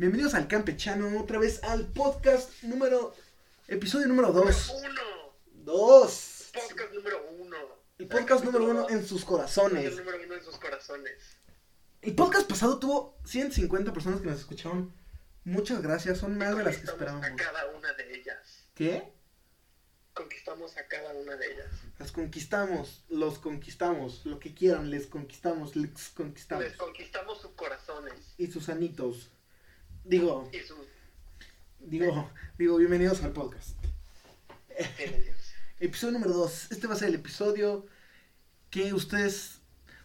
Bienvenidos al Campechano, otra vez al podcast número. Episodio número 2. Uno. 2. Podcast número uno. El podcast número uno en sus corazones. Podcast número uno en sus corazones. El podcast pasado tuvo 150 personas que nos escucharon. Muchas gracias, son más de las que Conquistamos esperábamos. a cada una de ellas. ¿Qué? Conquistamos a cada una de ellas. Las conquistamos, los conquistamos, lo que quieran, les conquistamos, les conquistamos. Les conquistamos sus corazones. Y sus anitos. Digo, digo, digo, bienvenidos al podcast. Episodio número 2. Este va a ser el episodio que ustedes.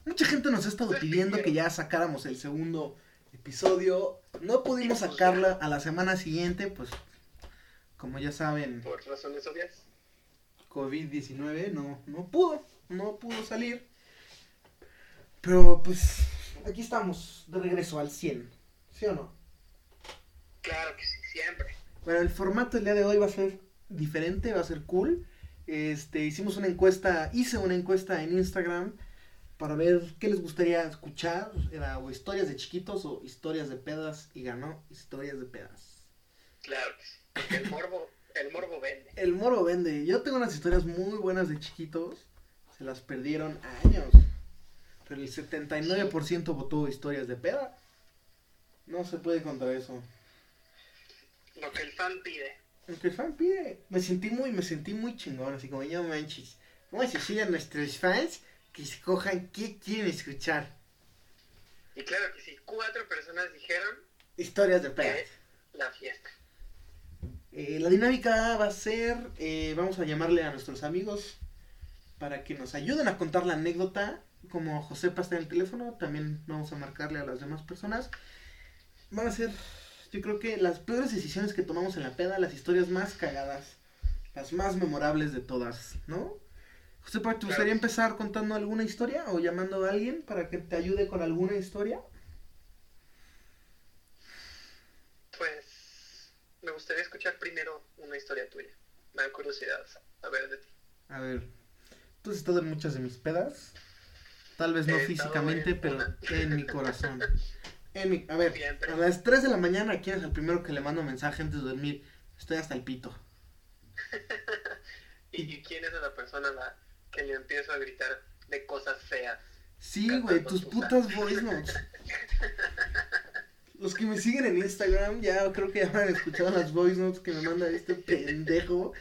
Mucha gente nos ha estado pidiendo que ya sacáramos el segundo episodio. No pudimos sacarla a la semana siguiente, pues. Como ya saben, Por razones obvias. COVID-19 no, no pudo. No pudo salir. Pero pues. Aquí estamos, de regreso al 100. ¿Sí o no? Claro que sí, siempre. Bueno, el formato del día de hoy va a ser diferente, va a ser cool. Este, hicimos una encuesta, hice una encuesta en Instagram para ver qué les gustaría escuchar. Era o historias de chiquitos o historias de pedas y ganó historias de pedas. Claro que sí. Porque el morbo, el morbo vende. El moro vende. Yo tengo unas historias muy buenas de chiquitos. Se las perdieron años. Pero el 79% votó historias de peda. No se puede contra eso. Lo que el fan pide. Lo que el fan pide. Me sentí muy, me sentí muy chingón, así como yo manches. Vamos a decir a nuestros fans que escojan qué quieren escuchar. Y claro que sí, cuatro personas dijeron Historias de pedas. la fiesta. Eh, la dinámica va a ser, eh, vamos a llamarle a nuestros amigos para que nos ayuden a contar la anécdota. Como Josepa está en el teléfono, también vamos a marcarle a las demás personas. Van a ser, yo creo que las peores decisiones que tomamos en la peda, las historias más cagadas, las más memorables de todas, ¿no? Josepa, ¿te gustaría Claro. empezar contando alguna historia o llamando a alguien para que te ayude con alguna historia? Pues me gustaría escuchar primero una historia tuya. Me da curiosidad saber de ti. A ver, tú has estado en muchas de mis pedas. Tal vez no físicamente, en pero en mi corazón. En mi, a ver, Siempre. a las 3 de la mañana, ¿quién es el primero que le mando mensaje antes de dormir? Estoy hasta el pito. ¿Y, quién es la persona la que le empiezo a gritar de cosas feas? Sí, güey, tus tus putas voice notes. Los que me siguen en Instagram ya creo que ya me han escuchado las voice notes que me manda este pendejo.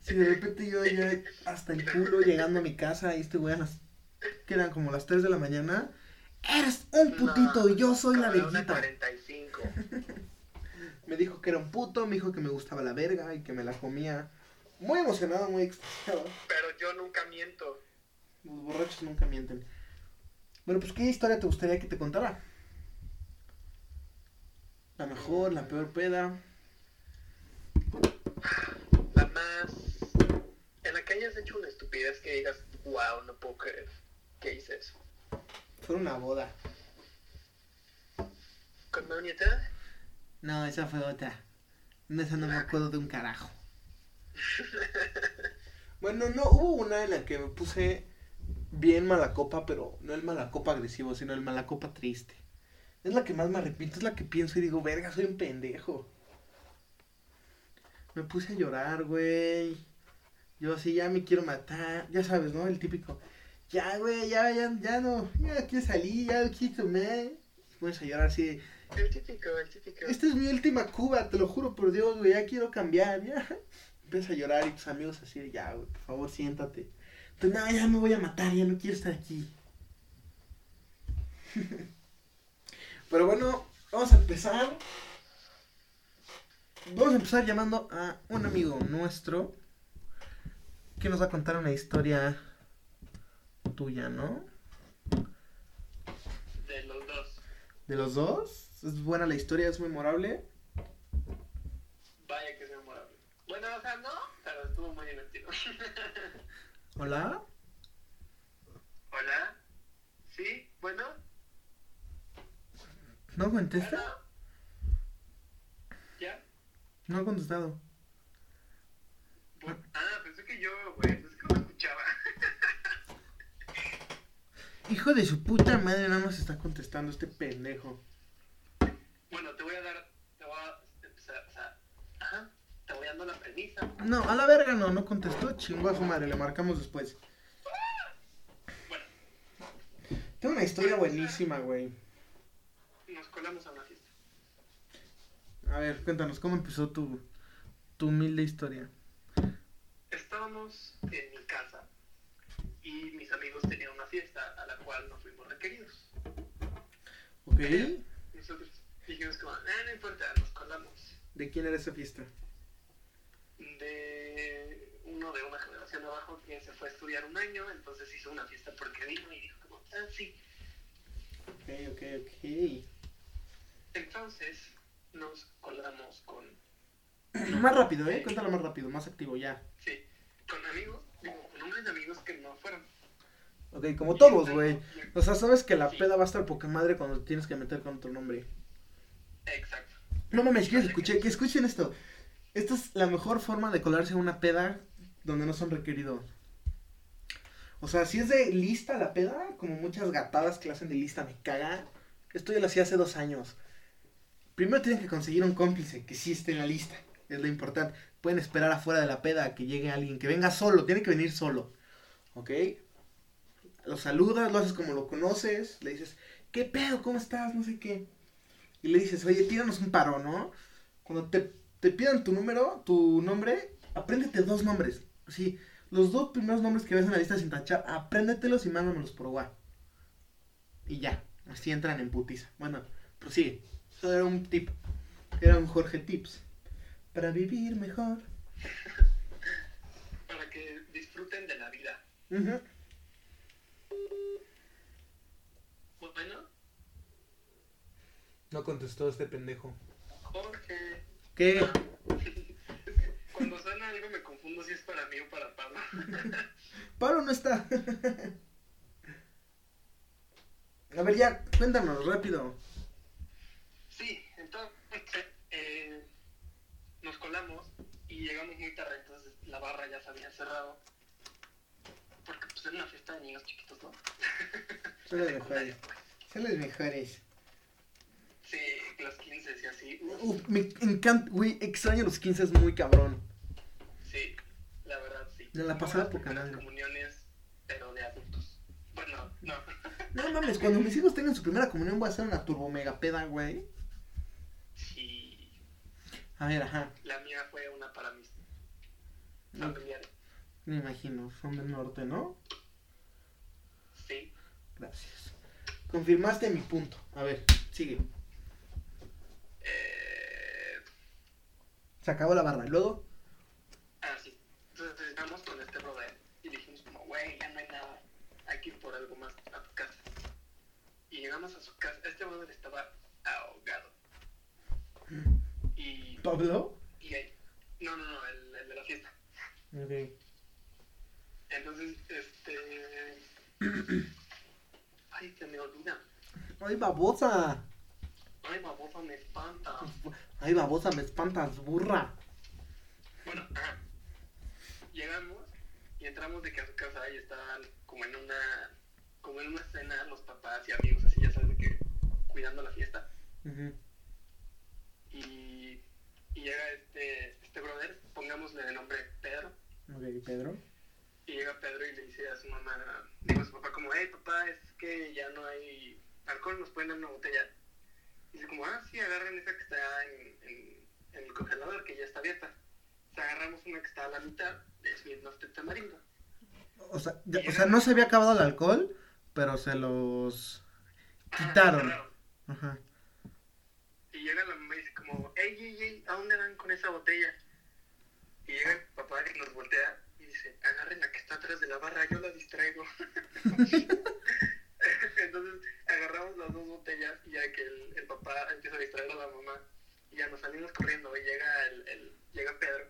Si de repente yo ya hasta el culo llegando a mi casa y este güey a las que eran como las 3 de la mañana. Eres un putito y yo soy la. 45. Me dijo que era un puto, me dijo que me gustaba la verga y que me la comía. Muy emocionado, muy extasiado. Pero yo nunca miento. Los borrachos nunca mienten. Bueno, pues ¿qué historia te gustaría que te contara? La mejor, la peor peda. La más. En la que hayas hecho una estupidez que digas, wow, no puedo creer que hice eso. Fue una boda. ¿Con Maunieta? No, esa fue otra. No, esa no me acuerdo de un carajo. Bueno, no, hubo una en la que me puse bien mala copa, pero no el mala copa agresivo, sino el mala copa triste. Es la que más me arrepiento, es la que pienso y digo, verga, soy un pendejo. Me puse a llorar, güey. Yo así, ya me quiero matar. Ya sabes, ¿no? El típico. Ya, güey, ya, ya, ya no. Ya quiero salir, ya. Y pones a llorar así El típico, el típico. esta es mi última cuba, te lo juro por Dios, güey, ya quiero cambiar, ya. Empieza a llorar y tus amigos así de, ya, güey, por favor, siéntate. Tú, no, ya me voy a matar, ya no quiero estar aquí. Pero bueno, vamos a empezar. Vamos a empezar llamando a un amigo nuestro que nos va a contar una historia tuya, ¿no? De los dos. De los dos. Es buena la historia, es memorable. Vaya que es memorable. Bueno, o sea, no, pero estuvo muy divertido. Hola. Hola. ¿Sí? Bueno. ¿No contesta? Hola. ¿Ya? No ha contestado. Pues- ah, pensé que yo, güey. Hijo de su puta madre, no nos está contestando este pendejo. Bueno, te voy a dar. Te voy a. O sea, ajá, te voy dando la premisa. No, a la verga no, no contestó. Chingo a su madre, le marcamos después. Bueno. Tengo una historia buenísima, güey. Nos colamos a una fiesta. A ver, cuéntanos, ¿cómo empezó tu, tu humilde historia? Estábamos en mi casa y mis amigos tenían una fiesta cual no fuimos requeridos. ¿Ok? Nosotros dijimos como, "Ah, no importa, nos colamos. ¿De quién era esa fiesta? De uno de una generación abajo que se fue a estudiar un año, entonces hizo una fiesta porque vino y dijo como, ah, sí. Ok, ok, ok. Entonces nos colamos con, Más rápido, ¿eh? Cuéntalo más rápido, más activo, ya. sí, con amigos, digo, con hombres de amigos que no fueron. Ok, como todos, güey. O sea, sabes que la peda va a estar poca madre cuando tienes que meter con otro nombre. Exacto. No mames, que escuché, que escuchen esto. Esta es la mejor forma de colarse a una peda donde no son requeridos. O sea, si es de lista la peda, como muchas gatadas que la hacen de lista, me caga. Esto yo lo hacía hace dos años. Primero tienen que conseguir un cómplice que sí esté en la lista. Es lo importante. Pueden esperar afuera de la peda que llegue alguien, que venga solo, tiene que venir solo. ¿Ok? Lo saludas, lo haces como lo conoces, le dices, ¿qué pedo? ¿Cómo estás? No sé qué. Y le dices, oye, tíranos un paro, ¿no? Cuando te, te pidan tu número, tu nombre, apréndete dos nombres. Sí, los dos primeros nombres que ves en la lista sin tachar, apréndetelos y mándamelos por WhatsApp. Y ya, así entran en putiza. Bueno, prosigue. Eso era un tip. Era un Jorge Tips. Para vivir mejor. Para que disfruten de la vida. Bueno, No contestó este pendejo. Jorge. ¿Qué? Cuando suena algo me confundo si es para mí o para Pablo. Pablo no está. A ver, ya, cuéntanos, rápido. Sí, entonces eh, nos colamos y llegamos muy tarde, entonces la barra ya se había cerrado. Porque pues era una fiesta de niños chiquitos, ¿no? Son los mejores. Son los mejores. Sí, los 15 y así. Uf, Uf, me encanta, güey, extraño los 15, es muy cabrón. sí, la verdad sí. Me la poca primeras madre. comuniones, pero de adultos. Bueno, no. No mames, cuando mis hijos tengan su primera comunión voy a hacer una turbo mega peda, güey. Sí, A ver, ajá, la mía fue una para mis no, familiares. me imagino, son del norte, ¿no? Sí. Gracias. Confirmaste mi punto. A ver, sigue. Se acabó la barra. ¿Y luego? Ah, sí. Entonces llegamos con este brother y dijimos como, güey, ya no hay nada. Hay que ir por algo más a tu casa. Y llegamos a su casa. Este brother estaba ahogado. Y, ¿Pablo? y ahí... No, no, no, el, el de la fiesta. Ok. Entonces, este... Ay, se me olvida. Ay, babosa. Ay, babosa, me espanta. Ay, babosa, me espantas, burra. Bueno, ajá. Llegamos y entramos de que a su casa y estaban como en una como en una cena los papás y amigos así ya sabes de que cuidando la fiesta y, y llega este este brother pongámosle de nombre Pedro Ok, Pedro. y llega Pedro y le dice a su mamá digo a su papá como hey papá es que ya no hay alcohol nos pueden dar una botella dice como ah sí agarren esa que está en, en- en el congelador que ya está abierta o sea, agarramos una que está a la mitad de Smirnoff de tamarindo O sea, ya- o sea, no se había acabado el alcohol, pero se los quitaron. Ajá. Y llega la mamá y dice como, ey, ey, ey, ¿a dónde van con esa botella? Y llega el papá y nos voltea y dice, agarren la que está atrás de la barra, yo la distraigo. Las dos botellas y ya que el, el papá empieza a distraer a la mamá y ya nos salimos corriendo y llega el, el- llega Pedro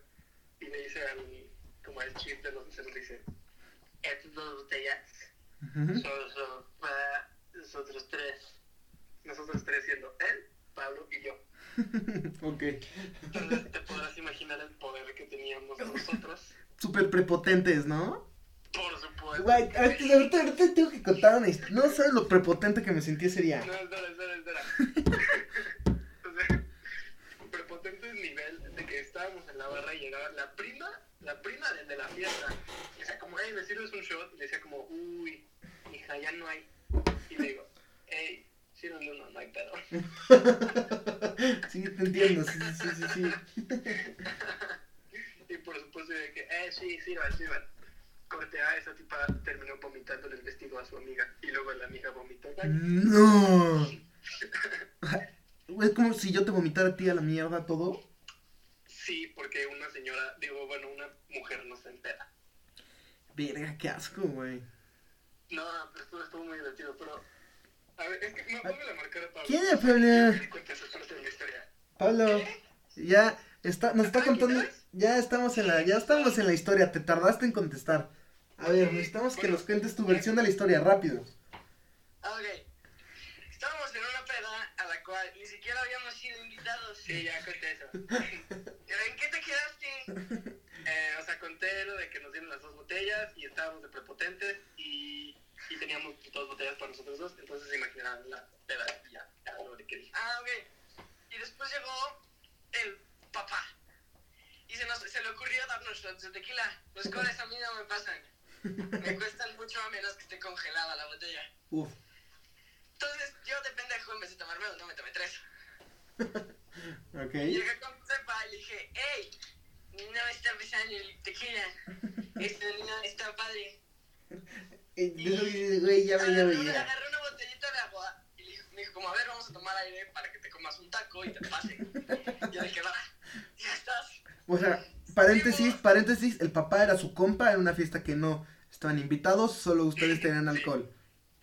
y le dice al, como al chip de los meseros, le dice, estas dos botellas Ujú. son, son para nosotros tres. Nosotros tres siendo él, Pablo y yo. ok. Entonces te podrás imaginar el poder que teníamos nosotros. Súper prepotentes, ¿no? Por supuesto. Güey, ahorita, ahorita- ahorita tengo que contar una historia. No sabes lo prepotente que me sentí ese día. No, espera, espera, espera. o sea, prepotente el nivel de que estábamos en la barra y llegaba la prima la prima de, de la fiesta. Y decía como, hey, ¿me sirves un shot? Y le decía como, uy, hija, ya no hay. Y le digo, hey, sírveme uno, no hay pedo. sí, te entiendo, sí, sí, sí, sí. y por supuesto de que, eh, sí, sirvan, sirvan. Corte A, esa tipa terminó vomitando el vestido a su amiga. Y luego la amiga vomitó. No. Es como si yo te vomitara a ti a la mierda todo. Sí, porque una señora, digo, bueno, una mujer no se entera. Verga, qué asco, güey. No, pero estuvo, estuvo muy divertido, pero... A ver, es que no, póngale a marcar a Pablo. ¿Quién es Pablo? La. Pablo, ya está, nos está Ah, contando. Ya estamos en la, ya estamos en la historia. Te tardaste en contestar. A ver, necesitamos que nos cuentes tu versión de la historia, rápido. Ok. Estábamos en una peda a la cual ni siquiera habíamos sido invitados. Sí, ya conté eso. ¿En qué te quedaste? Eh, o sea, conté lo de que nos dieron las dos botellas y estábamos de prepotentes y, y teníamos dos botellas para nosotros dos. Entonces se imaginarán la peda y ya, ya lo que dije. Ah, ok. Y después llegó el papá. Y se, nos, se le ocurrió darnos de tequila. Los cuales a mí no me pasan. Me cuestan mucho a menos que esté congelada la botella. Uf. Entonces, yo de pendejo, en vez de tomarme uno, me tomé tres. Ok. Llegué con Sepa y le dije, hey, no está pesando el tequila. Esto no está padre. De- Güey, ya me ya me ya. agarré una botellita de agua y le dijo, me dijo, como, a ver, vamos a tomar aire para que te comas un taco y te pase. Y yo dije, va, ya estás. O sea, paréntesis, paréntesis, el papá era su compa en una fiesta que no estaban invitados, solo ustedes tenían alcohol.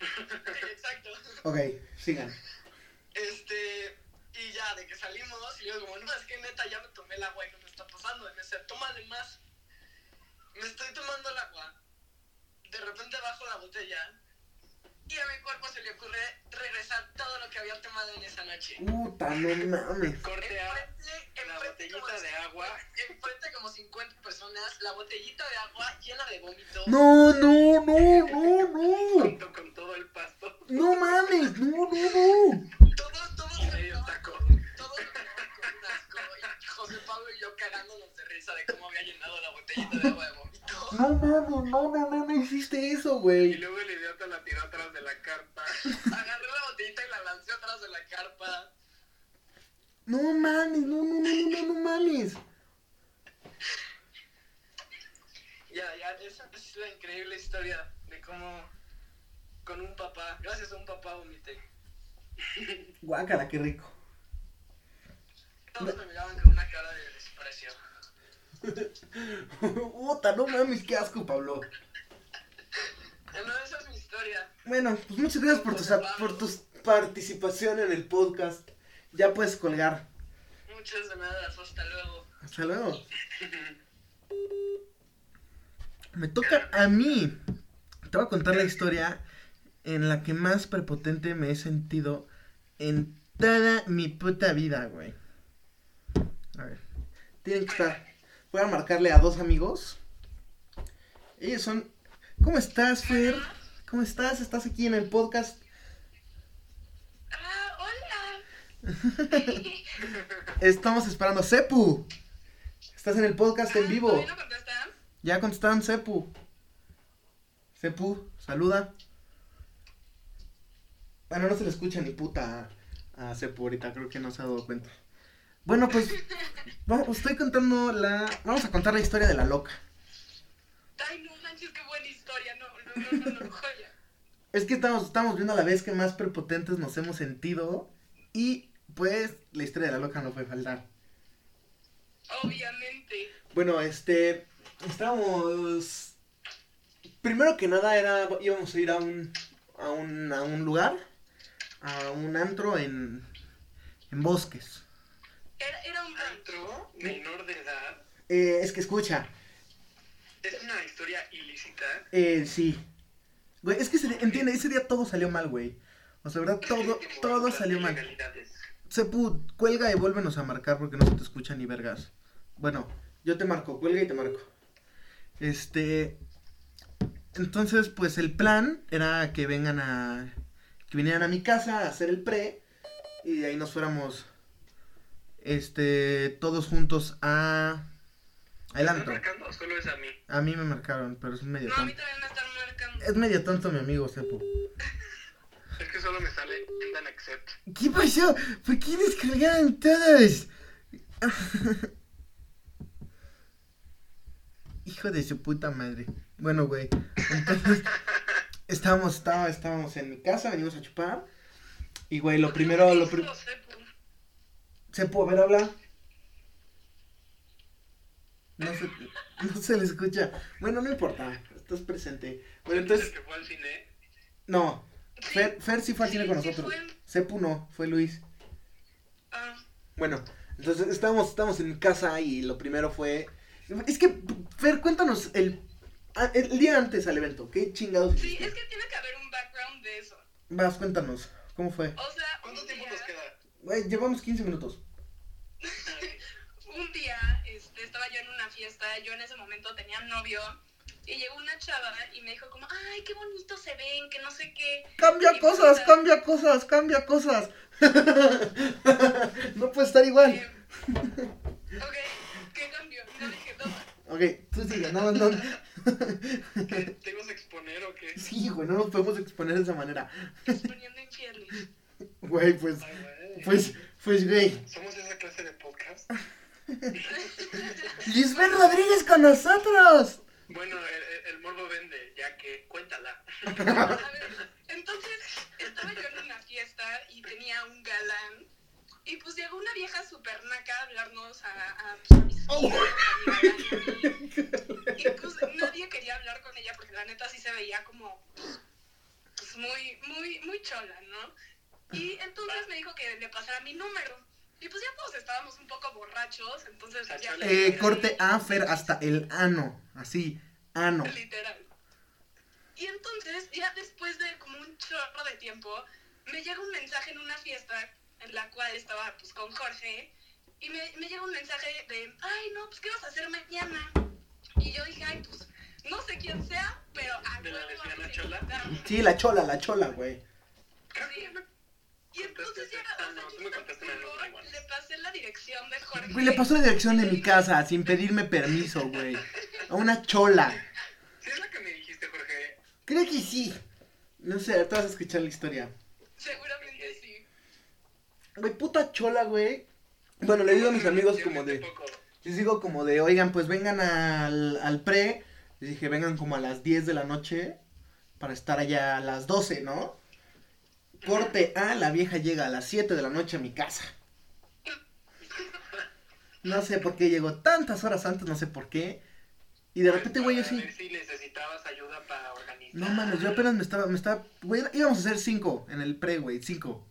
Exacto. Ok, sigan. Este, y ya, de que salimos, y yo como, no, es que neta ya me tomé el agua y no me está pasando. Y me dice, tómale más. Me estoy tomando el agua. De repente bajo la botella. Y a mi cuerpo se le ocurre regresar todo lo que había tomado en esa noche. Puta, no mames. Corte A, enfrente, la como, botellita de agua. enfrente como 50 personas, la botellita de agua llena de vómito. No, no, no, no, no. Junto con todo el pasto. No mames, no, no, no. Todos, todos Y medio taco. José Pablo y yo cagándonos de risa de cómo había llenado la botellita de agua de vómito. No mames, no, no, no, no hiciste eso, Y güey. luego el idiota la tiró atrás de la carpa. Agarré la botellita y la lancé atrás de la carpa. No mames, no, no, no, no, no, no mames. Ya, ya, esa es la increíble historia de cómo con un papá, gracias a un papá vomité. Guácala, qué rico. Todos me miraban con una cara de desprecio. Puta, no mames, qué asco, Pablo. No, esa es mi historia. Bueno, pues muchas gracias por tu, por tu participación en el podcast. Ya puedes colgar. Muchas de nada, hasta luego. Hasta luego. Me toca a mí. Te voy a contar la historia en la que más prepotente me he sentido en toda mi puta vida, güey. A. Tienen que estar. Voy a marcarle a dos amigos. Ellos son. ¿Cómo estás, Fer? ¿Cómo estás? ¿Estás aquí en el podcast? Ah, hola. Estamos esperando. ¡Sepu! Estás en el podcast en vivo. ¿Todavía no contestan? Ya contestaron Sepu. Sepu, saluda. Bueno, no se le escucha ni puta a, a Sepu ahorita, creo que no se ha dado cuenta. Bueno, pues, va- os estoy contando la... Vamos a contar la historia de la loca. Ay, no manches, qué buena historia. No, no, no, no, no, joya. Es que estamos, estamos viendo a la vez que más prepotentes nos hemos sentido y pues la historia de la loca no puede faltar. Obviamente. Bueno, este, estábamos, primero que nada era, íbamos a ir a un, a un, a un lugar, a un antro en, en bosques. Era, era un. Antro, menor de edad. Eh, es que escucha, Es una historia ilícita. eh, sí, güey, es que día- entiende, ese día todo salió mal, güey. O sea, verdad, todo, todo salió mal. Sepu, cuelga y vuélvenos a marcar porque no se te escucha ni vergas. Bueno, yo te marco, cuelga y te marco. Este. Entonces, pues el plan era que vengan a. que vinieran a mi casa a hacer el pre. Y de ahí nos fuéramos. Este. todos juntos a. El ¿Están antro. marcando o solo es a mí? A mí me marcaron, pero es medio No, a mí tonto. también me están marcando. Es medio tonto mi amigo Sepo. Es que solo me sale end and accept. ¿Qué pasó? ¿Por qué descargaron todos? Hijo de su puta madre. Bueno, güey. Entonces, estábamos, estaba- estábamos en mi casa, venimos a chupar. Y, güey, lo primero, lo primero... Sepo, a ver, habla. No se, no se le escucha. Bueno, no importa, estás presente. Bueno, ¿El entonces, que fue al cine? no. Sí, Fer, Fer sí fue al cine sí, con sí nosotros. fue. Sepu no, fue Luis. Ah, Bueno, entonces estábamos, estábamos en casa y lo primero fue... Es que, Fer, cuéntanos el, ah, el día antes al evento. ¿Qué chingados sí, hiciste? es que tiene que haber un background de eso. Vas, cuéntanos. ¿Cómo fue? O sea, ¿Cuánto tiempo nos? Güey, llevamos 15 minutos. un día este, estaba yo en una fiesta, yo en ese momento tenía novio, y llegó una chava y me dijo como, ay, qué bonito se ven, que no sé qué. Cambia Y cosas, puta. cambia cosas, cambia cosas. no puede estar igual. Eh, ok, ¿qué cambio? No dije nada. Ok, tú sigue, no, no. ¿Qué? ¿Te ibas a exponer o qué? Sí, güey, no nos podemos exponer de esa manera. Exponiendo infieles. Güey, pues, Ay, güey. Pues, pues, güey. ¿Somos esa clase de podcast? Lisbeth Rodríguez con nosotros. Bueno, el, el- el morbo vende, ya que cuéntala. A ver, entonces estaba yo en una fiesta y tenía un galán. Y pues llegó una vieja super naca a hablarnos a, a, pues, a mis Oh. amigas, a mi galán y a mí. Y pues nadie quería hablar con ella porque la neta sí se veía como pues, muy, muy, muy chola, ¿no? Y entonces me dijo que le pasara mi número. Y pues ya todos estábamos un poco borrachos, entonces ya... Chola. Corte A, Fer, hasta el ano. Así, ano. Literal. Y entonces, ya después de como un chorro de tiempo, me llega un mensaje en una fiesta en la cual estaba pues con Jorge y me, me llega un mensaje de, ay no, pues ¿qué vas a hacer mañana? Y yo dije, ay pues no sé quién sea, pero a ¿De la huevo lesbiana vamos a chola? encontrar". Sí, la chola, la chola, güey. Sí. Y entonces ya, o sea, yo me igual. le pasé la dirección de Jorge. Güey, le pasó la dirección de mi casa sin pedirme permiso, güey. A una chola. ¿Sí es la que me dijiste, Jorge? Creo que sí. No sé, ahorita vas a escuchar la historia. Seguramente sí. Güey, puta chola, güey. Bueno, le digo a mis amigos como de... Les digo como de, oigan, pues vengan al, al pre. Les dije, vengan como a las 10 de la noche para estar allá a las 12, ¿no? Corte A, la vieja llega a las 7 de la noche a mi casa. No sé por qué llegó tantas horas antes, no sé por qué. Y de repente, güey, yo sí. si necesitabas ayuda para organizar. No mames, yo apenas me estaba, me estaba, güey, íbamos a hacer 5 en el pre, güey, 5.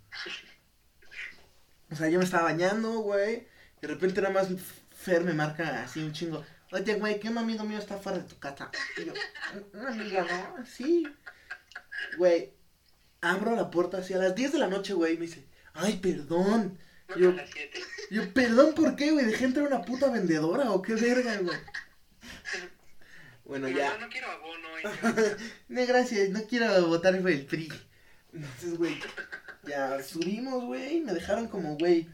O sea, yo me estaba bañando, güey. De repente nada más Fer me marca así un chingo. Oye, güey, que un amigo mío está fuera de tu casa. Y yo, una amiga, ¿no? Sí. Güey, abro la puerta así a las 10 de la noche, güey, y me dice, ay, perdón. No, Yo, a las 7. yo, perdón, ¿por qué, güey? ¿Dejé entrar una puta vendedora o qué verga, güey? Bueno, ya. No, no quiero abono. No, gracias, no quiero votar por el PRI. Entonces, güey, ya subimos, güey, me dejaron como, güey,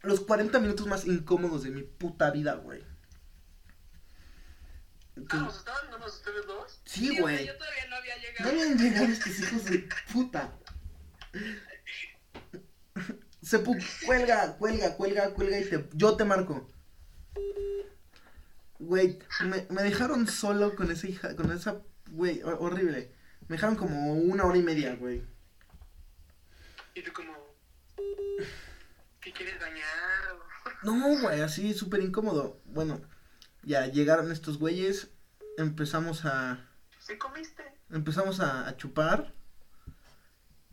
los 40 minutos más incómodos de mi puta vida, güey. Vamos, ¿estaban ustedes dos? sí, güey. yo todavía no había No llegado. habían llegado estos hijos de puta. Sepu, cuelga, cuelga, cuelga, cuelga y te, yo te marco. Güey, me, me dejaron solo con esa hija, con esa, güey, ho- horrible. Me dejaron como una hora y media, güey. Y tú como... ¿Qué quieres dañar? No, güey, así súper incómodo. Bueno, ya llegaron estos güeyes, empezamos a, ¿Sí comiste? empezamos a, a chupar.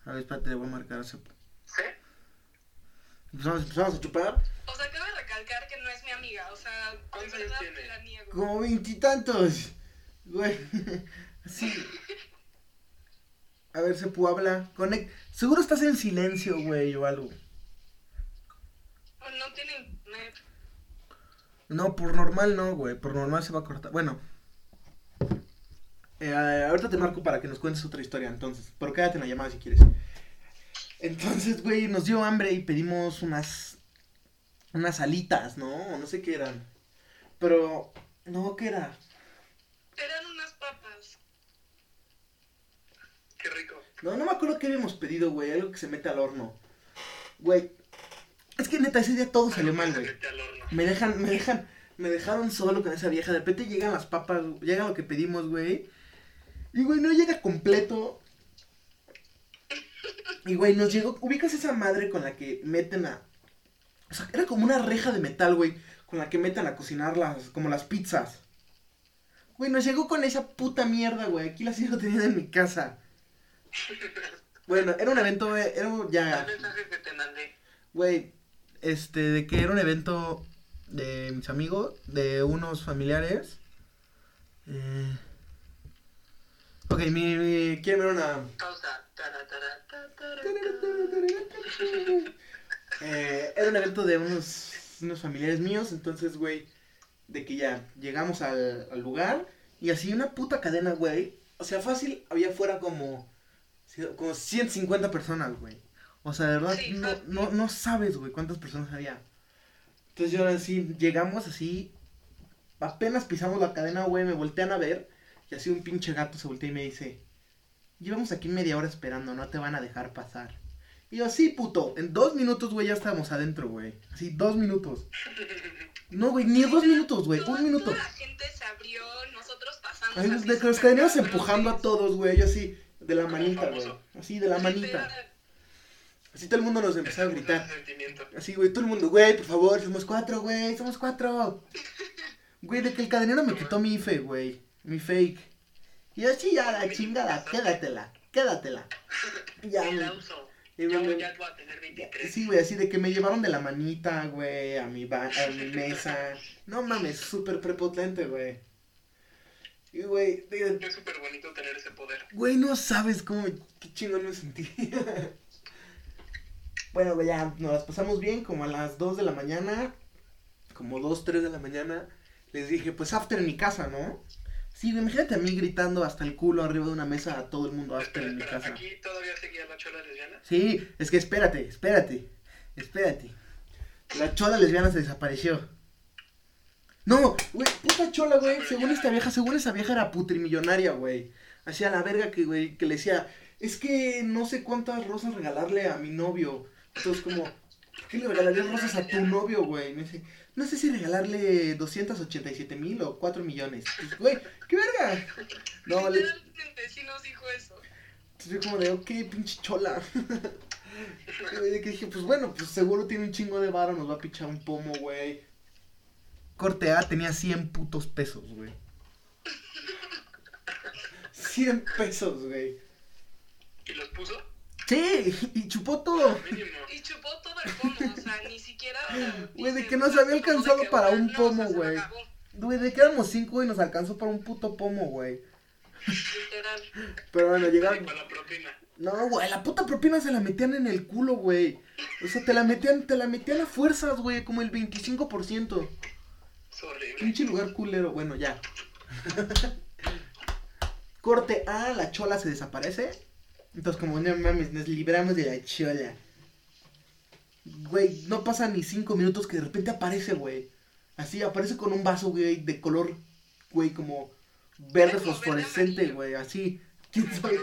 A ver, espérate, le voy a marcar a. ¿Sí? Empezamos, empezamos a chupar. O sea, cabe recalcar que no es mi amiga, o sea, de ¿Cuántos años verdad que la niego. Como veintitantos. Güey. Así. A ver, Sepu habla. Conect. Seguro estás en silencio, güey, o algo. No tiene internet. No, por normal no, güey. Por normal se va a cortar. Bueno. Eh, ahorita te marco para que nos cuentes otra historia, entonces. Pero quédate en la llamada si quieres. Entonces, güey, nos dio hambre y pedimos unas. Unas alitas, ¿no? O No sé qué eran. Pero, no, ¿qué era? Eran unas papas. Qué rico. No, no me acuerdo qué habíamos pedido, güey. Algo que se mete al horno. Güey. Es que neta, ese día todo salió mal, güey. Me dejan, me dejan, me dejaron solo con esa vieja. De repente llegan las papas, llega lo que pedimos, güey. Y, güey, no llega completo. Y, güey, nos llegó. ¿Ubicas esa madre con la que meten a. O sea, era como una reja de metal, güey. Con la que meten a cocinar las. Como las pizzas. Güey, nos llegó con esa puta mierda, güey. Aquí la sigo teniendo en mi casa. Bueno, era un evento, güey. Era un- ya. El mensaje que te mandé. Güey, este, de que era un evento de mis amigos, de unos familiares. Eh... Ok, mi, mi- quieren ver una... Pausa. Eh, era un evento de unos, unos familiares míos, entonces, güey, de que ya llegamos al, al lugar y así una puta cadena, güey. O sea, fácil, había fuera como, como 150 personas, güey. O sea, de verdad, Sí, no, no, no sabes, güey, cuántas personas había. Entonces yo así, llegamos así, apenas pisamos la cadena, güey, me voltean a ver y así un pinche gato se voltea y me dice, llevamos aquí media hora esperando, no te van a dejar pasar. Y yo, sí, puto, en dos minutos, güey, ya estábamos adentro, güey. Así, dos minutos. No, güey, ni dos minutos, güey, un minuto. Toda la gente se abrió, nosotros pasamos. Ay, así de los cadeneros empujando a todos, güey, yo así, de la manita, güey. Así, de la manita. Así todo el mundo nos empezó a gritar. Así, güey, todo el mundo, güey, por favor, somos cuatro, güey, somos cuatro. Güey, de que el cadenero me quitó mi IFE, güey, mi fake. Y yo, sí, ya, la chingada, quédatela, quédatela. Y Ya, Ni la uso. Y Yo me- ya voy a tener 23. Sí, güey, así de que me llevaron de la manita, güey, a mi, ba- a mi mesa. No mames, súper prepotente, güey. Y, güey, de- Es súper bonito tener ese poder. güey, no sabes cómo, qué chingón me sentí. bueno, güey, ya nos las pasamos bien, como a las 2 de la mañana, como 2, 3 de la mañana. Les dije, pues after en mi casa, ¿no? Sí, imagínate a mí gritando hasta el culo arriba de una mesa a todo el mundo Espera, en mi casa. aquí todavía seguía la chola lesbiana. Sí, es que espérate, espérate, espérate. La chola lesbiana se desapareció. No, güey, puta chola, güey. Según esta vieja, según esa vieja era putrimillonaria, güey. Hacía la verga que, güey, que le decía, es que no sé cuántas rosas regalarle a mi novio. Entonces, como, ¿por qué le regalarías rosas a tu novio, güey? Me dice, no sé si regalarle 287 mil o 4 millones. Pues, güey, ¿qué verga? No, le, sí nos dijo eso. entonces yo como de, ok, pinche chola. Y de que dije, pues bueno, pues seguro tiene un chingo de varo, nos va a pichar un pomo, güey. Corte A tenía 100 putos pesos, güey. 100 pesos, güey. ¿Y los puso? Sí, y chupó todo. Y chupó todo el pomo, o sea, ni siquiera. Güey, de que nos había alcanzado que, para un no, pomo, güey. Güey, de que éramos 5 y nos alcanzó para un puto pomo, güey. Literal. Pero bueno, llegaron. para la propina. No, güey, la puta propina se la metían en el culo, güey. O sea, te la metían, te la metían a fuerzas, güey, como el 25%. Es horrible. Pinche lugar culero, bueno, ya. Corte A, la chola se desaparece. Entonces, como no mames, nos libramos de la chola. Güey, no pasa ni cinco minutos que de repente aparece, güey. Así, aparece con un vaso, güey, de color, güey, como verde como fosforescente, güey, así. ¿Quién sabe?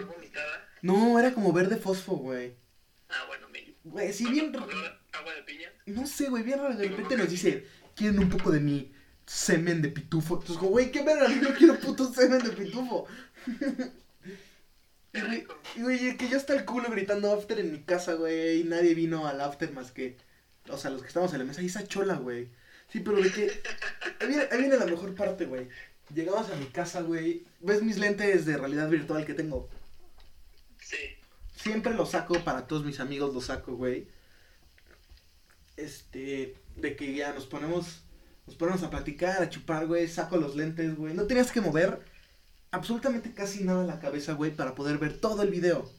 No, era como verde fosfo, güey. Ah, bueno, mínimo. Güey, sí, bien. Agua de piña. No sé, güey, bien raro. De repente nos dice, ¿quieren un poco de mi semen de pitufo? Entonces, como, güey, qué verga, no quiero puto semen de pitufo. Y, güey, rico. y, güey, que ya está el culo gritando after en mi casa, güey. Y nadie vino al after más que, o sea, los que estábamos en la mesa. Y esa chola, güey. Sí, pero de que. Ahí viene, ahí viene la mejor parte, güey. Llegamos a mi casa, güey. ¿Ves mis lentes de realidad virtual que tengo? Sí. Siempre los saco para todos mis amigos, los saco, güey. Este, de que ya nos ponemos, nos ponemos a platicar, a chupar, güey. Saco los lentes, güey. No tenías que mover absolutamente casi nada la cabeza, güey, para poder ver todo el video.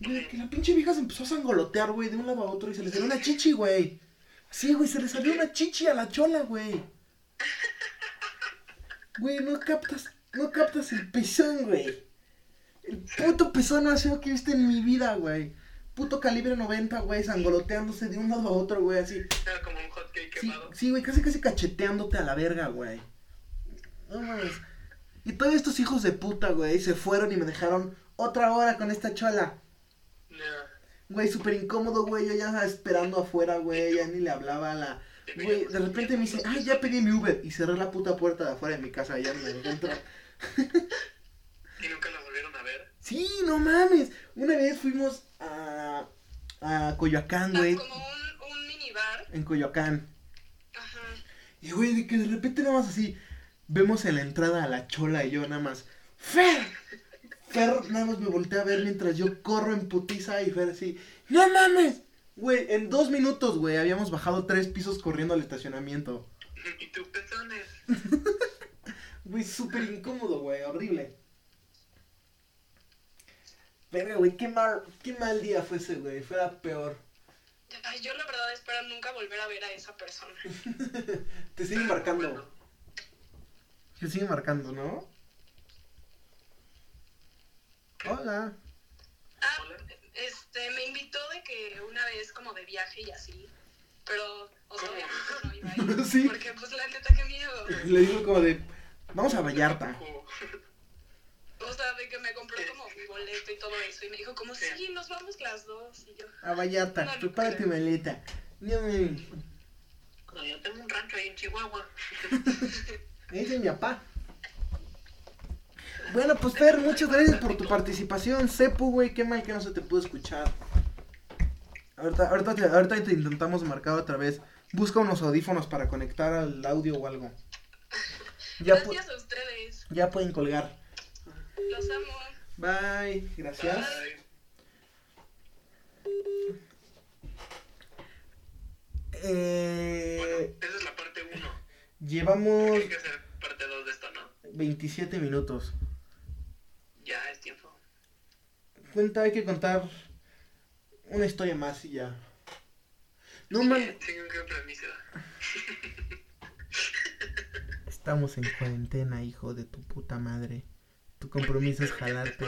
Güey, que la pinche vieja se empezó a sangolotear, güey, de un lado a otro y se le salió una chichi, güey. Sí, güey, se le salió una chichi a la chola, güey. Güey, no captas, no captas el pezón, güey. El puto pezón más feo que he visto en mi vida, güey. puto calibre 90, güey, sangoloteándose de un lado a otro, güey, así. Como un hot cake Sí, quemado. sí, güey, casi casi cacheteándote a la verga, güey. No mames. Y todos estos hijos de puta, güey, se fueron y me dejaron otra hora con esta chola. No. Güey, súper incómodo, güey, yo ya estaba esperando afuera, güey, ya ni le hablaba a la... Güey, de repente me dice, ay, ya pedí mi Uber. Y cerré la puta puerta de afuera de mi casa, ya no me dejé entrar. Y nunca la volvieron a ver. Sí, no mames. Una vez fuimos a, a Coyoacán, Ah, güey. como un, un minibar. En Coyoacán. Ajá. Y güey, de que de repente nada más así, vemos en la entrada a la chola y yo nada más, ¡Fer! Fer nada más me voltea a ver mientras yo corro en putiza y Fer así, ¡No mames! Güey, en dos minutos, güey, habíamos bajado tres pisos corriendo al estacionamiento. Y tus pezones. Güey, súper incómodo, güey, horrible. Verga, güey, qué mal, qué mal día fue ese, güey, fue la peor. Ay, yo la verdad espero nunca volver a ver a esa persona. Te sigue marcando. bueno, Te sigue marcando, ¿no? Hola. Ah, este, me invitó de que una vez como de viaje y así. Pero, o sea, no iba a ir. Sí. Porque, pues, la neta, qué miedo. Le digo como de, vamos a Vallarta. O sea, de que me compró como mi boleto y todo eso. Y me dijo, como, sí, nos vamos las dos. Y yo, A Vallarta, No, no creo. maleta. Yo tengo un rancho ahí en Chihuahua. Ese es mi papá. Bueno, pues Fer, muchas gracias por tu participación. Sepu, güey, qué mal que no se te pudo escuchar. Ahorita, ahorita, te, ahorita te intentamos marcar otra vez. Busca unos audífonos para conectar al audio o algo. Ya, gracias a ustedes. ya pueden colgar. Los amo. Bye, gracias. Bueno, Eh, esa es la parte 1. Llevamos Hay que hacer parte 2 de esto, ¿no? 27 minutos. Ya es tiempo. Cuenta, hay que contar una historia más y ya. No man, Sigue un premisa. estamos en cuarentena, hijo de tu puta madre. Tu compromiso es jalarte,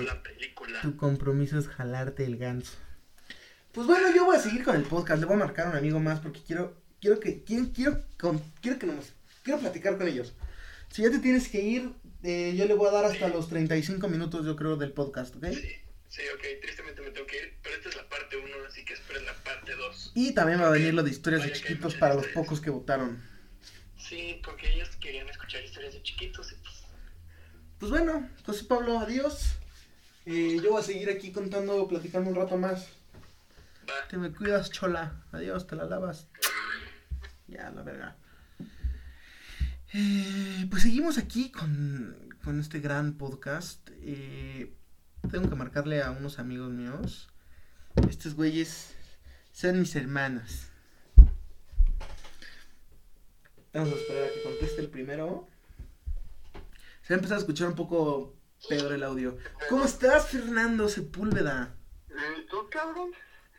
tu compromiso es jalarte el ganso. Pues bueno, yo voy a seguir con el podcast. Le voy a marcar a un amigo más porque quiero, quiero que, quiero, quiero, con- quiero que nos, quiero platicar con ellos. Si ya te tienes que ir, eh, yo le voy a dar hasta los 35 minutos, yo creo, del podcast, ¿ok? Sí, sí, ok. Tristemente me tengo que ir, pero esta es la parte 1, así que esperen la parte 2. Y también va a venir lo de historias de chiquitos para los historias. pocos que votaron. Sí, porque ellos querían escuchar historias de chiquitos. y pues, Pues bueno, José Pablo, adiós. Eh, yo voy a seguir aquí contando, platicando un rato más. va. Te me cuidas, chola. Adiós, te la lavas. Ya, la verga. Eh, pues seguimos aquí con, con este gran podcast. Eh, tengo que marcarle a unos amigos míos. Estos güeyes son mis hermanos. Vamos a esperar a que conteste el primero. Se va a empezar a escuchar un poco peor el audio. ¿Cómo estás, Fernando Sepúlveda? ¿Y tú, cabrón?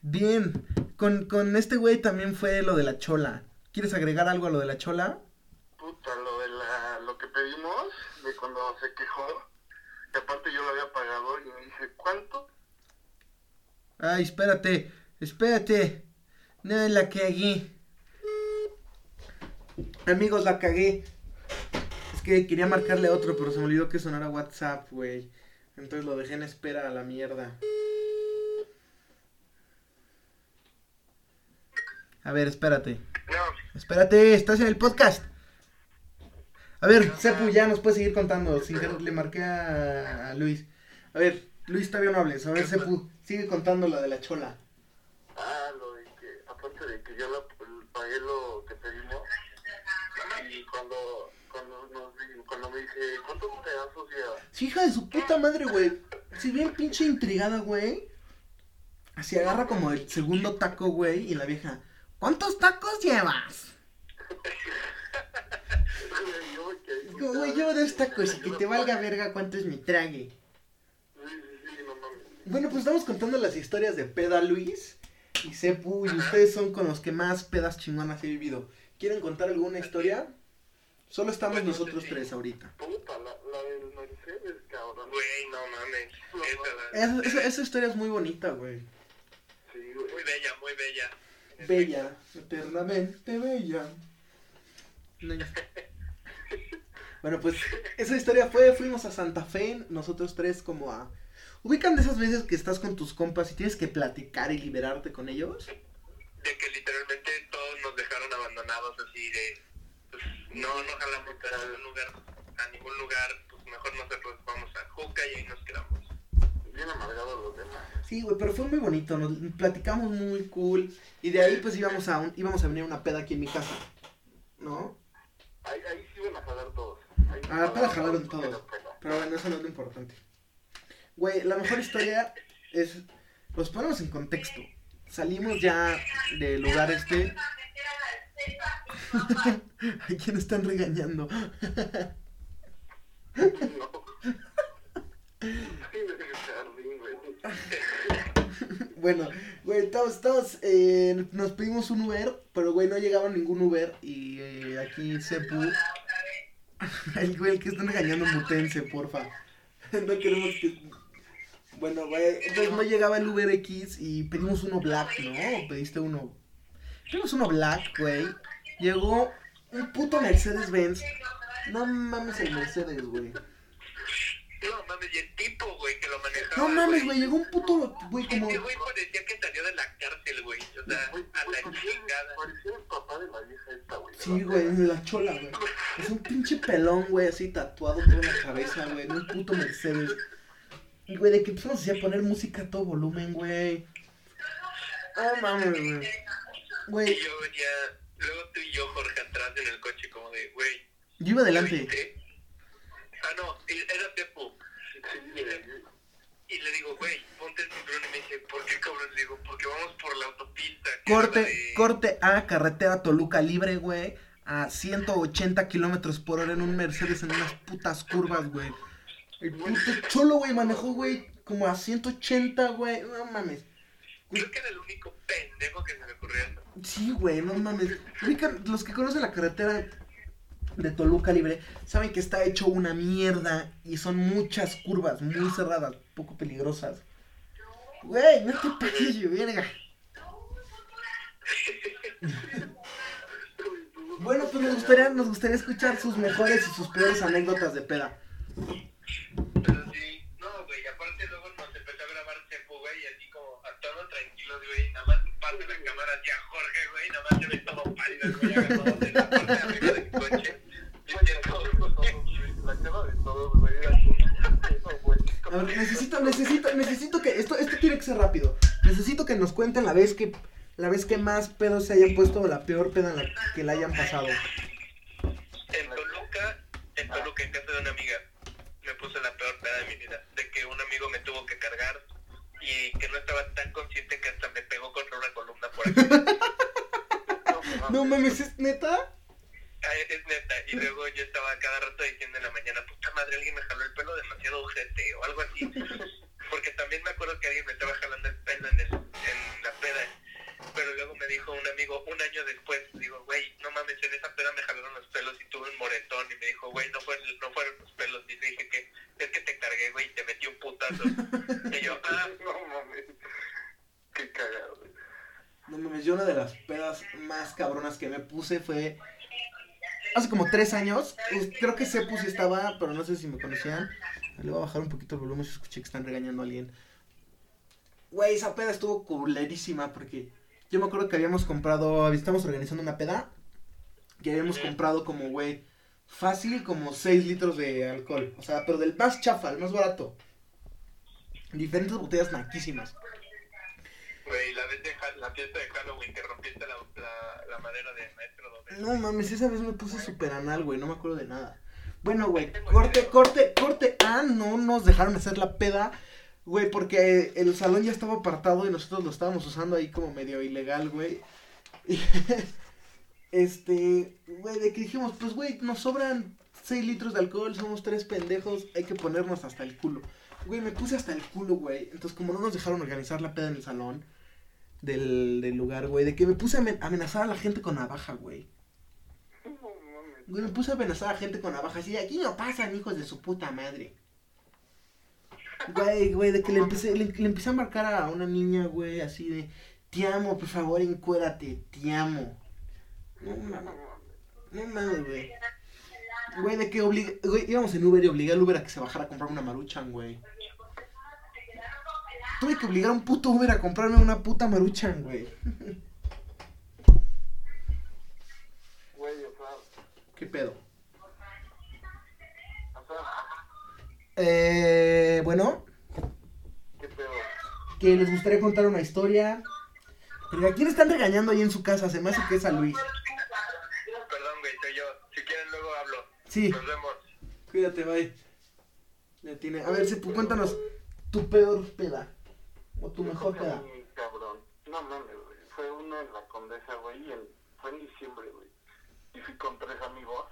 Bien, con, con este güey también fue lo de la chola. ¿Quieres agregar algo a lo de la chola? Puta, lo de la, lo que pedimos, de cuando se quejó, que aparte yo lo había pagado y me dice, ¿cuánto? Ay, espérate, espérate. No, la cagué. Amigos, la cagué. Es que quería marcarle otro, pero se me olvidó que sonara WhatsApp, güey. Entonces lo dejé en espera a la mierda. A ver, espérate. No, Espérate, estás en el podcast. A ver, Sepu, ya nos puedes seguir contando. Sin querer, le marqué a, a Luis. A ver, Luis, todavía no hables. A ver, Sepu, sigue contando la de la chola. ah, lo de que, aparte de que yo la, pagué lo que pedimos, y cuando, cuando, nos, cuando me dice, ¿cuántos pedazos lleva? Sí, hija de su puta madre, güey. Si bien pinche intrigada, güey. Así agarra como el segundo taco, güey, y la vieja. ¿Cuántos tacos llevas? Yo Digo, Güey, saber. llevo dos tacos y que Yo te valga verga cuánto es mi trague. Bueno, pues estamos contando las historias de Peda Luis y Sepu, y ustedes son con los que más pedas chingonas he vivido. ¿Quieren contar alguna historia? Solo estamos Bueno, nosotros sí. tres ahorita. Puta, la, la del Mercedes, cabrón. Güey, no mames. No Esa, la- Esa, historia es muy bonita, güey. Sí, Muy güey. bella, muy bella. Bella, eternamente bella. No, ya. Bueno, pues esa historia fue, fuimos a Santa Fe, nosotros tres como a... ¿Ubican de esas veces que estás con tus compas y tienes que platicar y liberarte con ellos? De que literalmente todos nos dejaron abandonados así de... Pues, no, no jalamos a ningún lugar, a ningún lugar, pues mejor nosotros vamos a Juca y ahí nos quedamos. Bien amargados los demás. Sí, güey, pero fue muy bonito, nos platicamos muy cool y de ahí pues íbamos a, un- íbamos a venir a una peda aquí en mi casa, ¿no? Ahí, ahí sí van a jalar todos. Ah, para jalar jalaron todos. Pero bueno, eso no es lo importante. Güey, la mejor historia es. Los ponemos en contexto. Salimos ya del lugar este. ¿A quién están regañando? Bueno, güey, todos, todos eh, nos pedimos un Uber, pero güey, no llegaba ningún Uber. Y eh, aquí Sepu. El güey, el que están regañando, mutense, porfa. No queremos que. Bueno, güey, entonces no llegaba el Uber X y pedimos uno black, ¿no? ¿O pediste uno. Pedimos uno black, güey. Llegó un puto Mercedes-Benz. No mames el Mercedes, güey. No mames, y el tipo, güey, que lo manejaba. No mames, güey, llegó un puto, güey, como. Ese güey parecía que salió de la cárcel, güey. O sea, a la chingada. Parecía el papá de la vieja esta, güey. Sí, güey, la chola, güey. Es un pinche pelón, güey, así tatuado toda la cabeza, güey, en un puto Mercedes. Y, güey, de que empezamos así a poner música a todo volumen, güey. Ah, mames, güey. Güey, Y yo venía, luego tú y yo, Jorge, atrás en el coche, como de, güey. yo iba adelante. ¿viste? Ah, no, era Tepu. Sí, güey. Y le digo, güey, ponte el cinturón. Y me dice, ¿por qué, cabrón? Le digo, porque vamos por la autopista. Corte, de- corte a carretera Toluca libre, güey. A 180 kilómetros por hora en un Mercedes en unas putas curvas, güey. El puto cholo, güey, manejó, güey, como a 180, güey. No mames. Creo que era el único pendejo que se me ocurrió. Sí, güey, no mames. Los que conocen la carretera de Toluca Libre saben que está hecho una mierda y son muchas curvas muy cerradas, poco peligrosas. Güey, no te pases verga. Bueno, pues nos gustaría, nos gustaría escuchar sus mejores y sus peores anécdotas de peda. Pero sí, no, güey, aparte luego nos empezó a grabar Tepu, güey, así como actuando tranquilos, güey, nada más parte la cámara hacia Jorge, güey, nada más se ve todo pálido, güey, agarrado de la parte de arriba del coche. Diciendo, La cara de todos, güey. era como- güey. A ver, necesito, necesito, necesito que, esto, esto tiene que ser rápido. Necesito que nos cuenten la vez que, la vez que más pedos se hayan puesto o la peor peda en la que la hayan pasado. En Toluca, en Toluca, en casa de una amiga, me puse la peor peda de mi vida. De que un amigo me tuvo que cargar y que no estaba tan consciente que hasta me pegó contra una columna por aquí. No mames, ¿es neta? Ah, es neta. Y luego yo estaba cada rato diciendo en la mañana, puta madre, alguien me jaló el pelo demasiado urgente o algo así. Porque también me acuerdo que alguien me estaba jalando el pelo en, el, en la peda. Pero luego me dijo un amigo, un año después, digo, güey, no mames, en esa peda me jalaron los pelos y tuve un moretón. Y me dijo, güey, no, fue, no fueron los pelos. Y le dije que es que te cargué, güey, y te metí un putazo. y yo, ah, No mames. Qué cagado, güey. No mames, yo una de las pedas más cabronas que me puse fue hace como tres años. Creo que Sepu sí estaba, pero no sé si me conocían. Le voy a bajar un poquito el volumen si escuché que están regañando a alguien. Güey, esa peda estuvo culerísima porque yo me acuerdo que habíamos comprado, estábamos organizando una peda que habíamos comprado como, güey, fácil como 6 litros de alcohol. O sea, pero del más chafa, el más barato. Diferentes botellas naquísimas. Güey, la vez de Ha- la fiesta de Halloween que rompiste la, la, la madera de Domínguez. No mames, esa vez me puse super anal, güey, no me acuerdo de nada. Bueno, güey, corte, corte, corte. Ah, no nos dejaron hacer la peda, güey, porque el salón ya estaba apartado y nosotros lo estábamos usando ahí como medio ilegal, güey. Y, este, güey, de que dijimos, pues, güey, nos sobran 6 litros de alcohol, somos tres pendejos, hay que ponernos hasta el culo. Güey, me puse hasta el culo, güey. Entonces, como no nos dejaron organizar la peda en el salón del, del lugar, güey, de que me puse a amen- amenazar a la gente con navaja, güey. Güey, me puse a amenazar a gente con navajas y aquí no pasan hijos de su puta madre. Güey, güey, de que le empecé, le, le empecé a marcar a una niña, güey, así de, Te amo, por favor, encuérate. Te amo. No mames. No mames, güey. Güey, de que obliga... Güey, íbamos en Uber y obligué al Uber a que se bajara a comprar una maruchan, güey. Tuve que obligar a un puto Uber a comprarme una puta maruchan, güey. Güey, o sea, ¿Qué pedo? Eh, bueno, qué pedo. que les gustaría contar una historia. Pero ¿A quién están regañando ahí en su casa? Se me hace que es a Luis. Perdón, güey, soy yo. Si quieren luego hablo. Sí, Nos vemos. cuídate, bye. Ya tiene. A ver, Sepu, cuéntanos tu peor peda. O tu mejor cabrón. No mames, güey. Fue uno en la Condesa, güey, y en- fue en diciembre, güey. Y fui con tres amigos.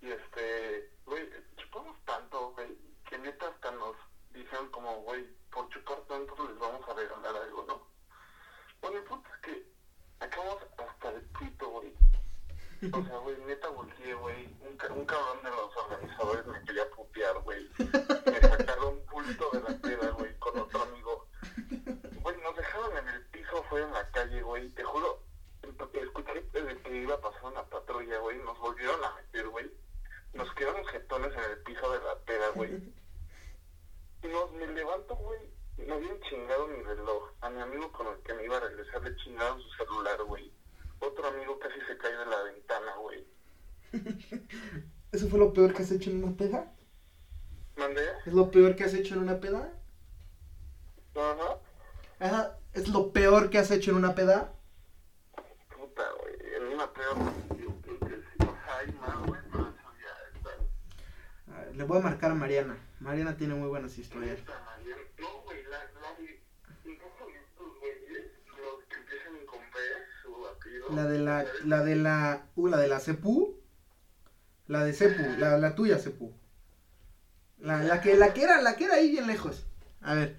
Y este, güey, chupamos tanto, güey, que neta hasta nos dijeron como, güey, por chupar tanto les vamos a regalar algo, ¿no? Bueno, el punto es que acabamos hasta el pito, güey. O sea, güey, neta volteé, güey. Un, ca- un cabrón de los organizadores me quería putear, güey. Me sacaron un bulto de la peda, güey, con otro amigo. Güey, nos dejaron en en la calle, güey. Te juro, escuché desde que iba a pasar una patrulla, güey. Nos volvieron a meter, güey. Nos quedaron jetones en el piso de la peda, güey. Y nos, me levanto, güey. Me habían chingado mi reloj. A mi amigo con el que me iba a regresar le chingaron su celular, güey. Otro amigo casi se cae de la ventana, güey. ¿Eso fue lo peor que has hecho en una peda? ¿Mandé? ¿Es lo peor que has hecho en una peda? Ajá. Ajá, ¿Es lo peor que has hecho en una peda? Puta, güey. En una peda, yo creo que sí. O sea, hay más, güey, pero eso ya está. A ver, le voy a marcar a Mariana. Mariana tiene muy buenas historias. No, güey, la, la de... Los que empiezan con P, su apellido. La de la, la de la, uh, la de la Cepu. La de Cepu, la, la tuya Cepu. La, la que, la que era, la que era ahí bien lejos. A ver.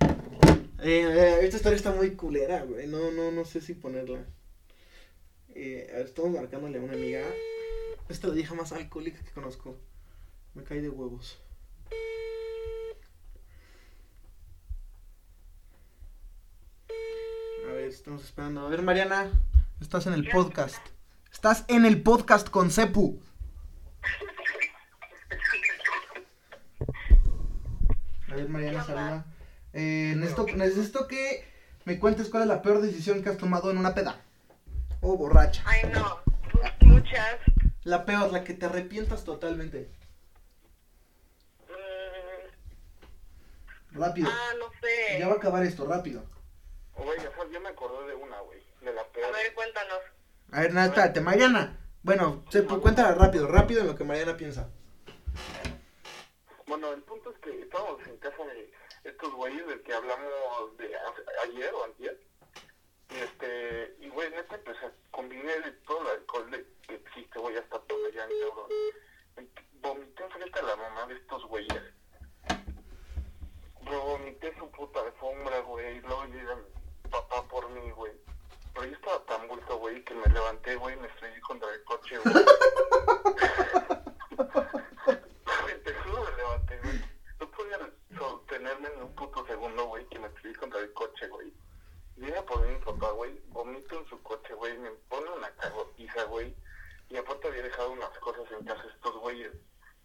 Eh, esta historia está muy culera, güey. No, no, no sé si ponerla. Eh, a ver, estamos marcándole a una amiga. Esta es la vieja más alcohólica que conozco. Me cae de huevos. A ver, estamos esperando. A ver, Mariana, estás en el podcast. Estás en el podcast con Cepu. A ver, Mariana, saluda. Eh, necesito, necesito que me cuentes cuál es la peor decisión que has tomado en una peda. O borracha. Ay, no. Pues muchas. La peor, la que te arrepientas totalmente. Mm, Rápido. ah, no sé. Ya va a acabar esto, rápido. Güey, o sea, yo me acordé de una, güey. De la A peor. ver, cuéntanos. A ver, nada, espérate, Mariana. Bueno, Cepu, cuéntala rápido, rápido en lo que Mariana piensa. Bueno, el punto es que estábamos en casa de estos güeyes del que hablamos de ayer o antier. Y este, y güey, neta, pues combiné de todo el alcohol de- que existe, güey, hasta todo ya, cabrón. Vomité enfrente a la mamá de estos güeyes. Vomité su puta alfombra, güey, y luego llega mi papá por mí, güey. Pero yo estaba tan vuelto, güey, que me levanté, güey, y me estrellé contra el coche, güey. Güey, te juro me levanté, güey. No podía sostenerme en un puto segundo, güey, que me estrellé contra el coche, güey. Llega por mí mi papá, güey, vomito en su coche, güey, me pone una cagotiza, güey. Y aparte había dejado unas cosas en casa de estos güeyes.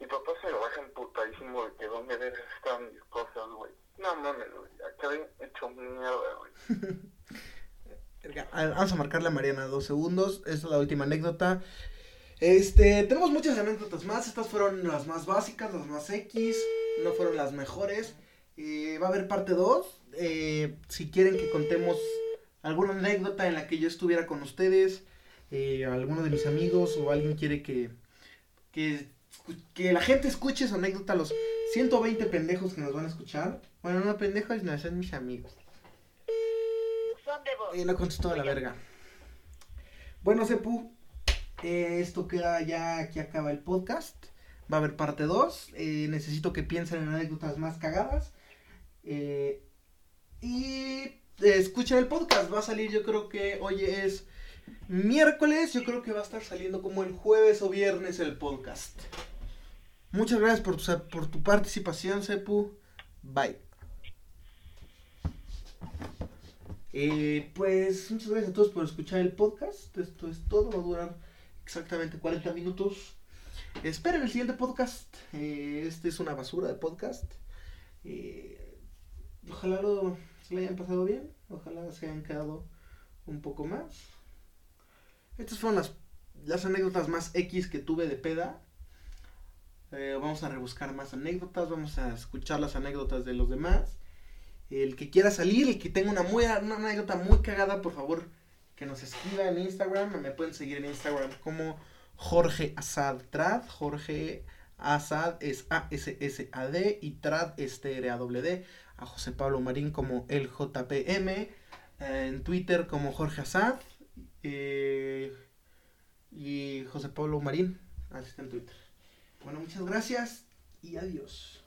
Mi papá se lo baja emputadísimo de que dónde vergas estaban mis cosas, güey. No mames, güey, acabé hecho mierda, güey. Verga, a ver, A marcarle a Mariana dos segundos. Esta es la última anécdota. Este, tenemos muchas anécdotas más. Estas fueron las más básicas, las más X. No fueron las mejores. Eh, va a haber parte 2. si quieren que contemos alguna anécdota en la que yo estuviera con ustedes, eh, alguno de mis amigos o alguien quiere que, que, que la gente escuche esa anécdota, los 120 pendejos que nos van a escuchar. Bueno, no pendejos, no, son mis amigos. De. Eh, no contestó a la verga. Bueno, Sepu, eh, esto queda ya, aquí acaba el podcast. Va a haber parte 2. necesito que piensen en anécdotas más cagadas. Eh, y eh, escuchen el podcast. Va a salir, yo creo que hoy es miércoles. Yo creo que va a estar saliendo como el jueves o viernes el podcast. Muchas gracias por tu, por tu participación, Sepu. Bye. Eh, pues muchas gracias a todos por escuchar el podcast. Esto es todo, va a durar exactamente 40 minutos. Esperen el siguiente podcast. Eh, este es una basura de podcast. Eh, ojalá lo, se lo hayan pasado bien. Ojalá se hayan quedado un poco más. Estas fueron las, las anécdotas más X que tuve de peda. Eh, vamos a rebuscar más anécdotas. Vamos a escuchar las anécdotas de los demás. El que quiera salir, el que tenga una, muy, una anécdota muy cagada, por favor, que nos escriba en Instagram. Me pueden seguir en Instagram como Jorge Asad Trad. Jorge Asad es A-S-S-A-D y Trad es T-R-A-W-D. A José Pablo Marín como el JPM. en Twitter como Jorge Asad. eh, y José Pablo Marín, así está en Twitter. Bueno, muchas gracias y adiós.